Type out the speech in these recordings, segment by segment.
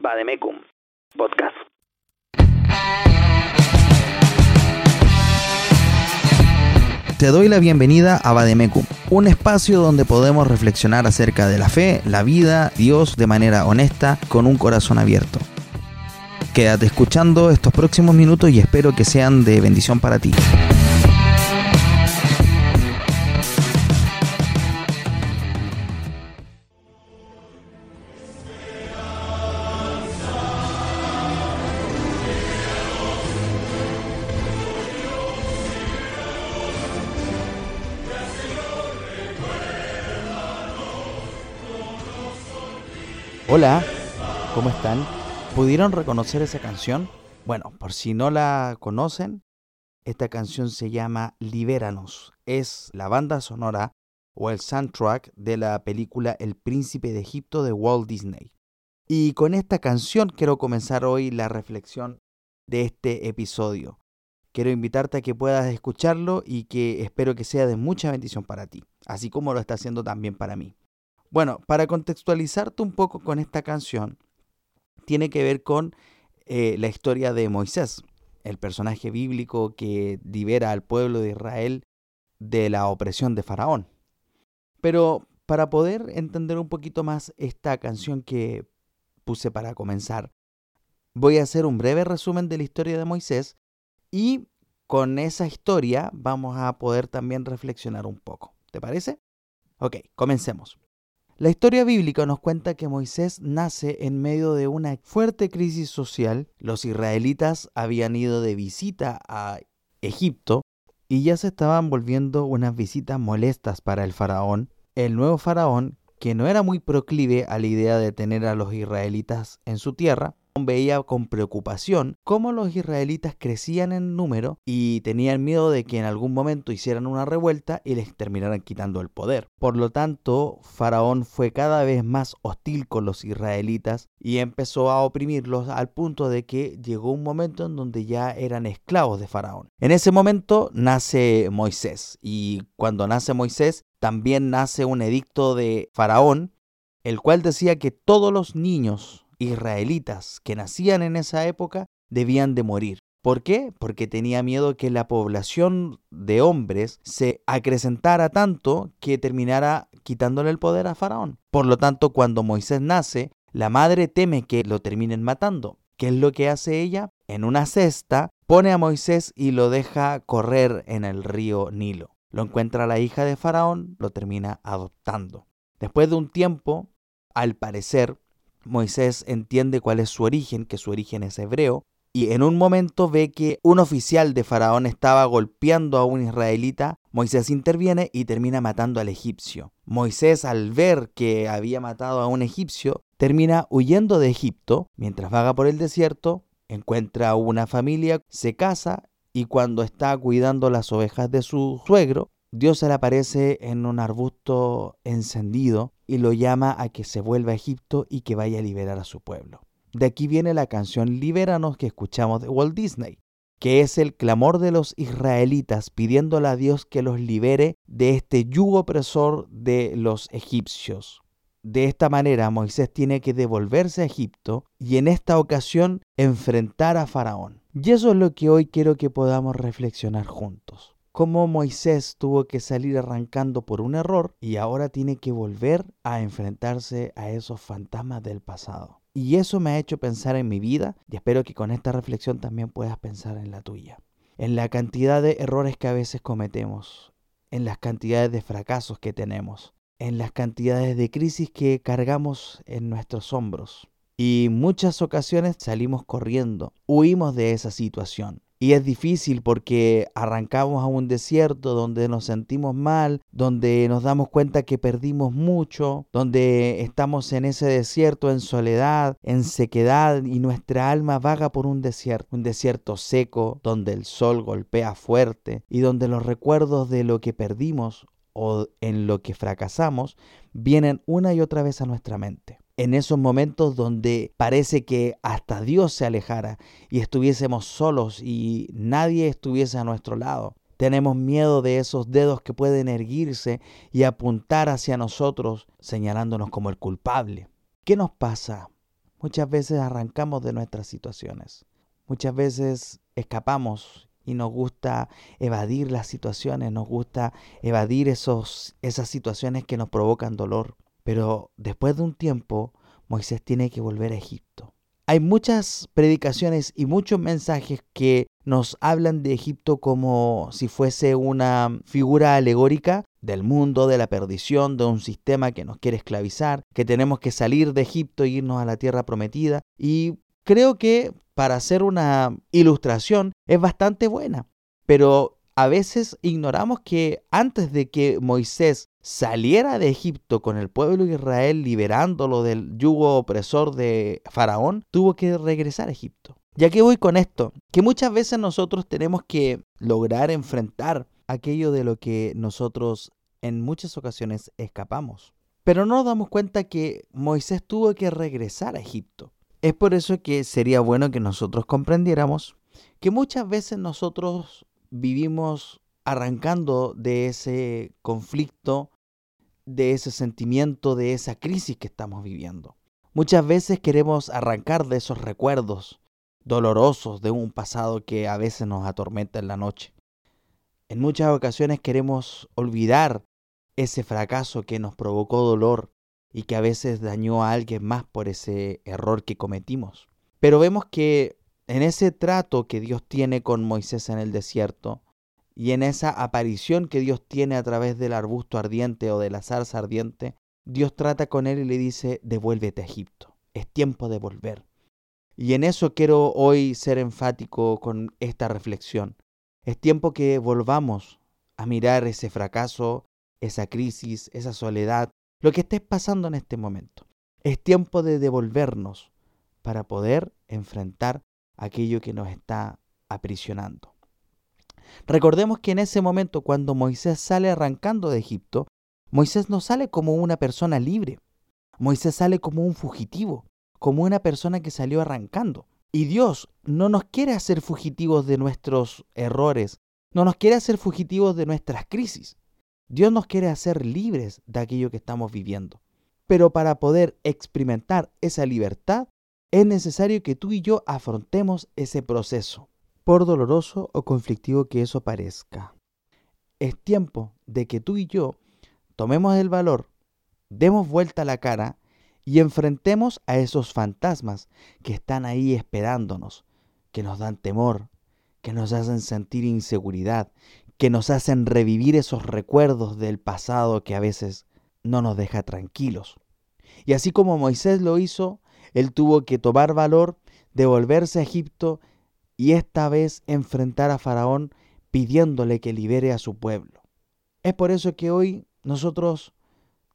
Bademecum Podcast. Te doy la bienvenida a Bademecum, un espacio donde podemos reflexionar acerca de la fe, la vida, Dios de manera honesta, con un corazón abierto. Quédate escuchando estos próximos minutos y espero que sean de bendición para ti. Hola, ¿cómo están? ¿Pudieron reconocer esa canción? Bueno, por si no la conocen, esta canción se llama Libéranos. Es la banda sonora o el soundtrack de la película El Príncipe de Egipto de Walt Disney. Y con esta canción quiero comenzar hoy la reflexión de este episodio. Quiero invitarte a que puedas escucharlo y que espero que sea de mucha bendición para ti, así como lo está haciendo también para mí. Bueno, para contextualizarte un poco con esta canción, tiene que ver con eh, la historia de Moisés, el personaje bíblico que libera al pueblo de Israel de la opresión de Faraón. Pero para poder entender un poquito más esta canción que puse para comenzar, voy a hacer un breve resumen de la historia de Moisés y con esa historia vamos a poder también reflexionar un poco. ¿Te parece? Ok, comencemos. La historia bíblica nos cuenta que Moisés nace en medio de una fuerte crisis social. Los israelitas habían ido de visita a Egipto y ya se estaban volviendo unas visitas molestas para el faraón. El nuevo faraón, que no era muy proclive a la idea de tener a los israelitas en su tierra, veía con preocupación cómo los israelitas crecían en número y tenían miedo de que en algún momento hicieran una revuelta y les terminaran quitando el poder. Por lo tanto, Faraón fue cada vez más hostil con los israelitas y empezó a oprimirlos al punto de que llegó un momento en donde ya eran esclavos de Faraón. En ese momento nace Moisés y cuando nace Moisés también nace un edicto de Faraón el cual decía que todos los niños israelitas que nacían en esa época debían de morir. ¿Por qué? Porque tenía miedo que la población de hombres se acrecentara tanto que terminara quitándole el poder a Faraón. Por lo tanto, cuando Moisés nace, la madre teme que lo terminen matando. ¿Qué es lo que hace ella? En una cesta pone a Moisés y lo deja correr en el río Nilo. Lo encuentra la hija de Faraón, lo termina adoptando. Después de un tiempo, al parecer, Moisés entiende cuál es su origen, que su origen es hebreo, y en un momento ve que un oficial de Faraón estaba golpeando a un israelita, Moisés interviene y termina matando al egipcio. Moisés al ver que había matado a un egipcio, termina huyendo de Egipto, mientras vaga por el desierto, encuentra una familia, se casa y cuando está cuidando las ovejas de su suegro, Dios se le aparece en un arbusto encendido y lo llama a que se vuelva a Egipto y que vaya a liberar a su pueblo. De aquí viene la canción Libéranos que escuchamos de Walt Disney, que es el clamor de los israelitas pidiéndole a Dios que los libere de este yugo opresor de los egipcios. De esta manera Moisés tiene que devolverse a Egipto y en esta ocasión enfrentar a Faraón. Y eso es lo que hoy quiero que podamos reflexionar juntos cómo Moisés tuvo que salir arrancando por un error y ahora tiene que volver a enfrentarse a esos fantasmas del pasado. Y eso me ha hecho pensar en mi vida y espero que con esta reflexión también puedas pensar en la tuya. En la cantidad de errores que a veces cometemos, en las cantidades de fracasos que tenemos, en las cantidades de crisis que cargamos en nuestros hombros. Y muchas ocasiones salimos corriendo, huimos de esa situación. Y es difícil porque arrancamos a un desierto donde nos sentimos mal, donde nos damos cuenta que perdimos mucho, donde estamos en ese desierto en soledad, en sequedad y nuestra alma vaga por un desierto, un desierto seco donde el sol golpea fuerte y donde los recuerdos de lo que perdimos o en lo que fracasamos vienen una y otra vez a nuestra mente en esos momentos donde parece que hasta Dios se alejara y estuviésemos solos y nadie estuviese a nuestro lado. Tenemos miedo de esos dedos que pueden erguirse y apuntar hacia nosotros señalándonos como el culpable. ¿Qué nos pasa? Muchas veces arrancamos de nuestras situaciones. Muchas veces escapamos y nos gusta evadir las situaciones, nos gusta evadir esos, esas situaciones que nos provocan dolor. Pero después de un tiempo, Moisés tiene que volver a Egipto. Hay muchas predicaciones y muchos mensajes que nos hablan de Egipto como si fuese una figura alegórica del mundo, de la perdición, de un sistema que nos quiere esclavizar, que tenemos que salir de Egipto e irnos a la tierra prometida. Y creo que para hacer una ilustración es bastante buena, pero a veces ignoramos que antes de que Moisés saliera de Egipto con el pueblo de Israel liberándolo del yugo opresor de Faraón, tuvo que regresar a Egipto. Ya que voy con esto, que muchas veces nosotros tenemos que lograr enfrentar aquello de lo que nosotros en muchas ocasiones escapamos. Pero no nos damos cuenta que Moisés tuvo que regresar a Egipto. Es por eso que sería bueno que nosotros comprendiéramos que muchas veces nosotros vivimos arrancando de ese conflicto, de ese sentimiento, de esa crisis que estamos viviendo. Muchas veces queremos arrancar de esos recuerdos dolorosos de un pasado que a veces nos atormenta en la noche. En muchas ocasiones queremos olvidar ese fracaso que nos provocó dolor y que a veces dañó a alguien más por ese error que cometimos. Pero vemos que en ese trato que Dios tiene con Moisés en el desierto y en esa aparición que Dios tiene a través del arbusto ardiente o de la zarza ardiente, Dios trata con él y le dice, devuélvete a Egipto, es tiempo de volver. Y en eso quiero hoy ser enfático con esta reflexión. Es tiempo que volvamos a mirar ese fracaso, esa crisis, esa soledad, lo que estés pasando en este momento. Es tiempo de devolvernos para poder enfrentar aquello que nos está aprisionando. Recordemos que en ese momento, cuando Moisés sale arrancando de Egipto, Moisés no sale como una persona libre. Moisés sale como un fugitivo, como una persona que salió arrancando. Y Dios no nos quiere hacer fugitivos de nuestros errores, no nos quiere hacer fugitivos de nuestras crisis. Dios nos quiere hacer libres de aquello que estamos viviendo. Pero para poder experimentar esa libertad, es necesario que tú y yo afrontemos ese proceso, por doloroso o conflictivo que eso parezca. Es tiempo de que tú y yo tomemos el valor, demos vuelta la cara y enfrentemos a esos fantasmas que están ahí esperándonos, que nos dan temor, que nos hacen sentir inseguridad, que nos hacen revivir esos recuerdos del pasado que a veces no nos deja tranquilos. Y así como Moisés lo hizo, él tuvo que tomar valor, devolverse a Egipto y esta vez enfrentar a Faraón pidiéndole que libere a su pueblo. Es por eso que hoy nosotros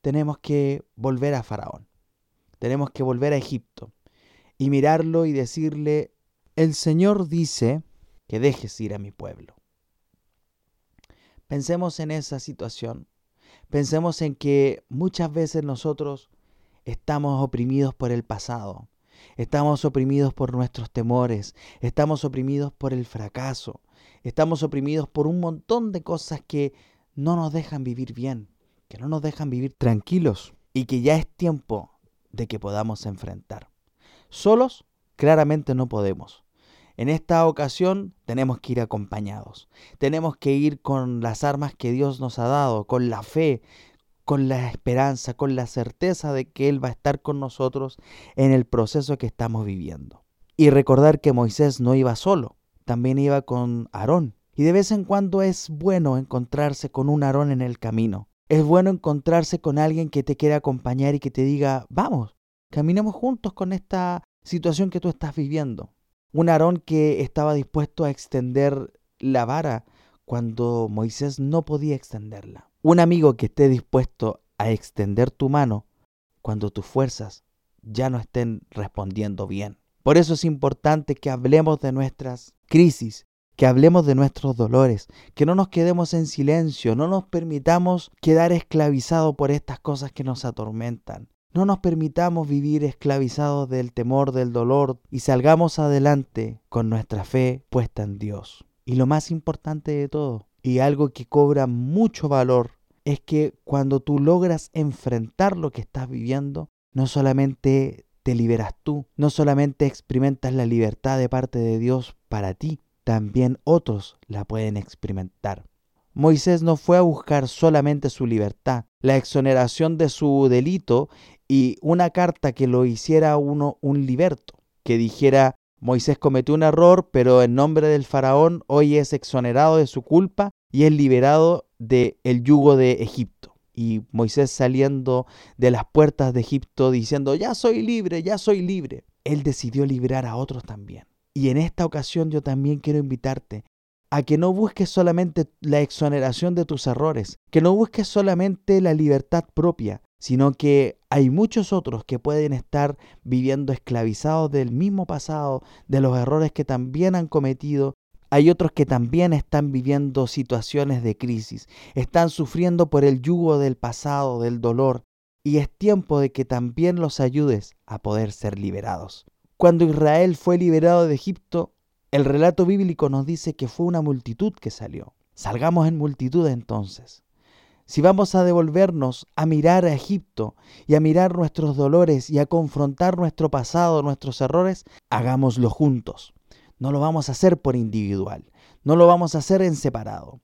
tenemos que volver a Faraón, tenemos que volver a Egipto y mirarlo y decirle, el Señor dice que dejes ir a mi pueblo. Pensemos en esa situación. Pensemos en que muchas veces nosotros estamos oprimidos por el pasado, estamos oprimidos por nuestros temores, estamos oprimidos por el fracaso, estamos oprimidos por un montón de cosas que no nos dejan vivir bien, que no nos dejan vivir tranquilos y que ya es tiempo de que podamos enfrentar. Solos, claramente no podemos. En esta ocasión tenemos que ir acompañados. Tenemos que ir con las armas que Dios nos ha dado, con la fe, con la esperanza, con la certeza de que Él va a estar con nosotros en el proceso que estamos viviendo. Y recordar que Moisés no iba solo, también iba con Aarón. Y de vez en cuando es bueno encontrarse con un Aarón en el camino. Es bueno encontrarse con alguien que te quiera acompañar y que te diga, vamos, caminemos juntos con esta situación que tú estás viviendo. Un Aarón que estaba dispuesto a extender la vara cuando Moisés no podía extenderla. Un amigo que esté dispuesto a extender tu mano cuando tus fuerzas ya no estén respondiendo bien. Por eso es importante que hablemos de nuestras crisis, que hablemos de nuestros dolores, que no nos quedemos en silencio, no nos permitamos quedar esclavizados por estas cosas que nos atormentan. No nos permitamos vivir esclavizados del temor, del dolor y salgamos adelante con nuestra fe puesta en Dios. Y lo más importante de todo, y algo que cobra mucho valor, es que cuando tú logras enfrentar lo que estás viviendo, no solamente te liberas tú, no solamente experimentas la libertad de parte de Dios para ti, también otros la pueden experimentar. Moisés no fue a buscar solamente su libertad, la exoneración de su delito y una carta que lo hiciera uno un liberto, que dijera Moisés cometió un error, pero en nombre del faraón hoy es exonerado de su culpa y es liberado del el yugo de Egipto. Y Moisés saliendo de las puertas de Egipto diciendo, ya soy libre, ya soy libre. Él decidió liberar a otros también. Y en esta ocasión yo también quiero invitarte a que no busques solamente la exoneración de tus errores, que no busques solamente la libertad propia, sino que hay muchos otros que pueden estar viviendo esclavizados del mismo pasado, de los errores que también han cometido. Hay otros que también están viviendo situaciones de crisis, están sufriendo por el yugo del pasado, del dolor, y es tiempo de que también los ayudes a poder ser liberados. Cuando Israel fue liberado de Egipto, el relato bíblico nos dice que fue una multitud que salió. Salgamos en multitud entonces. Si vamos a devolvernos a mirar a Egipto y a mirar nuestros dolores y a confrontar nuestro pasado, nuestros errores, hagámoslo juntos. No lo vamos a hacer por individual, no lo vamos a hacer en separado.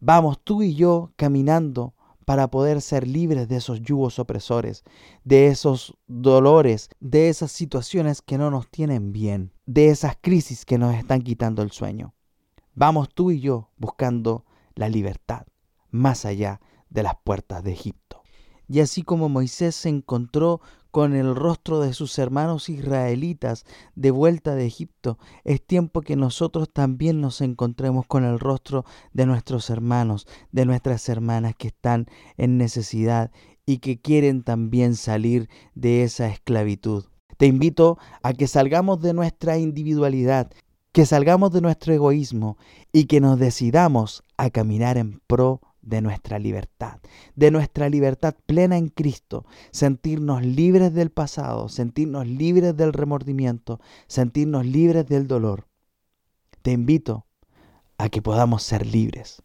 Vamos tú y yo caminando para poder ser libres de esos yugos opresores, de esos dolores, de esas situaciones que no nos tienen bien, de esas crisis que nos están quitando el sueño. Vamos tú y yo buscando la libertad, más allá de las puertas de Egipto. Y así como Moisés se encontró con el rostro de sus hermanos israelitas de vuelta de Egipto, es tiempo que nosotros también nos encontremos con el rostro de nuestros hermanos, de nuestras hermanas que están en necesidad y que quieren también salir de esa esclavitud. Te invito a que salgamos de nuestra individualidad, que salgamos de nuestro egoísmo y que nos decidamos a caminar en pro de nuestra libertad, de nuestra libertad plena en Cristo, sentirnos libres del pasado, sentirnos libres del remordimiento, sentirnos libres del dolor. Te invito a que podamos ser libres.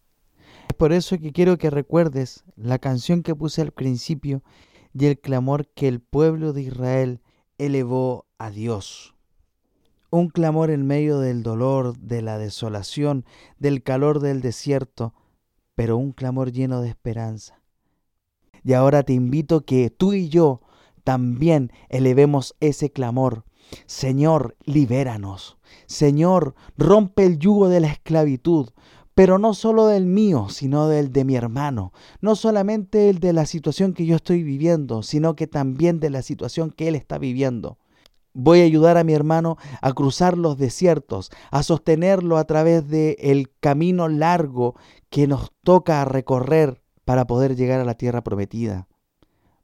Es por eso que quiero que recuerdes la canción que puse al principio y el clamor que el pueblo de Israel elevó a Dios. Un clamor en medio del dolor, de la desolación, del calor del desierto, pero un clamor lleno de esperanza. Y ahora te invito que tú y yo también elevemos ese clamor. Señor, libéranos. Señor, rompe el yugo de la esclavitud, pero no solo del mío, sino del de mi hermano. No solamente el de la situación que yo estoy viviendo, sino que también de la situación que él está viviendo. Voy a ayudar a mi hermano a cruzar los desiertos, a sostenerlo a través del el camino largo que nos toca recorrer para poder llegar a la tierra prometida.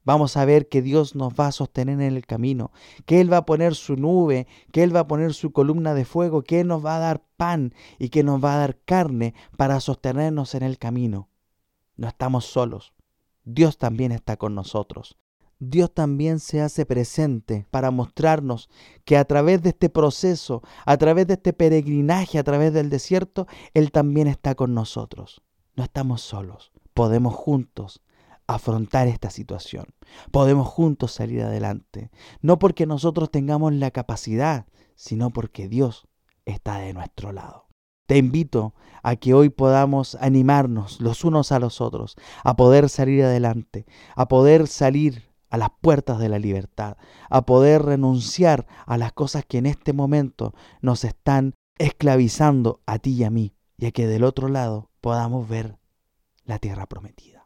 Vamos a ver que Dios nos va a sostener en el camino, que Él va a poner su nube, que Él va a poner su columna de fuego, que Él nos va a dar pan y que nos va a dar carne para sostenernos en el camino. No estamos solos. Dios también está con nosotros. Dios también se hace presente para mostrarnos que a través de este proceso, a través de este peregrinaje, a través del desierto, Él también está con nosotros. No estamos solos, podemos juntos afrontar esta situación, podemos juntos salir adelante, no porque nosotros tengamos la capacidad, sino porque Dios está de nuestro lado. Te invito a que hoy podamos animarnos los unos a los otros, a poder salir adelante, a poder salir a las puertas de la libertad, a poder renunciar a las cosas que en este momento nos están esclavizando a ti y a mí, y a que del otro lado podamos ver la tierra prometida.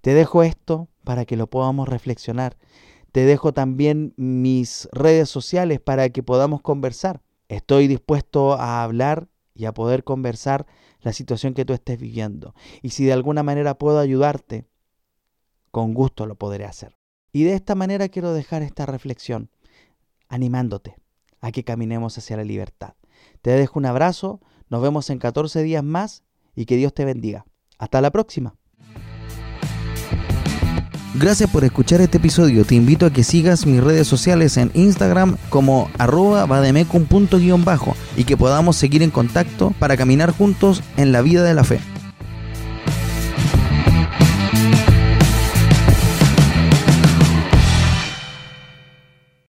Te dejo esto para que lo podamos reflexionar. Te dejo también mis redes sociales para que podamos conversar. Estoy dispuesto a hablar y a poder conversar la situación que tú estés viviendo. Y si de alguna manera puedo ayudarte, con gusto lo podré hacer. Y de esta manera quiero dejar esta reflexión, animándote a que caminemos hacia la libertad. Te dejo un abrazo, nos vemos en 14 días más y que Dios te bendiga. Hasta la próxima. Gracias por escuchar este episodio. Te invito a que sigas mis redes sociales en Instagram como arroba bademecum.bajo y que podamos seguir en contacto para caminar juntos en la vida de la fe.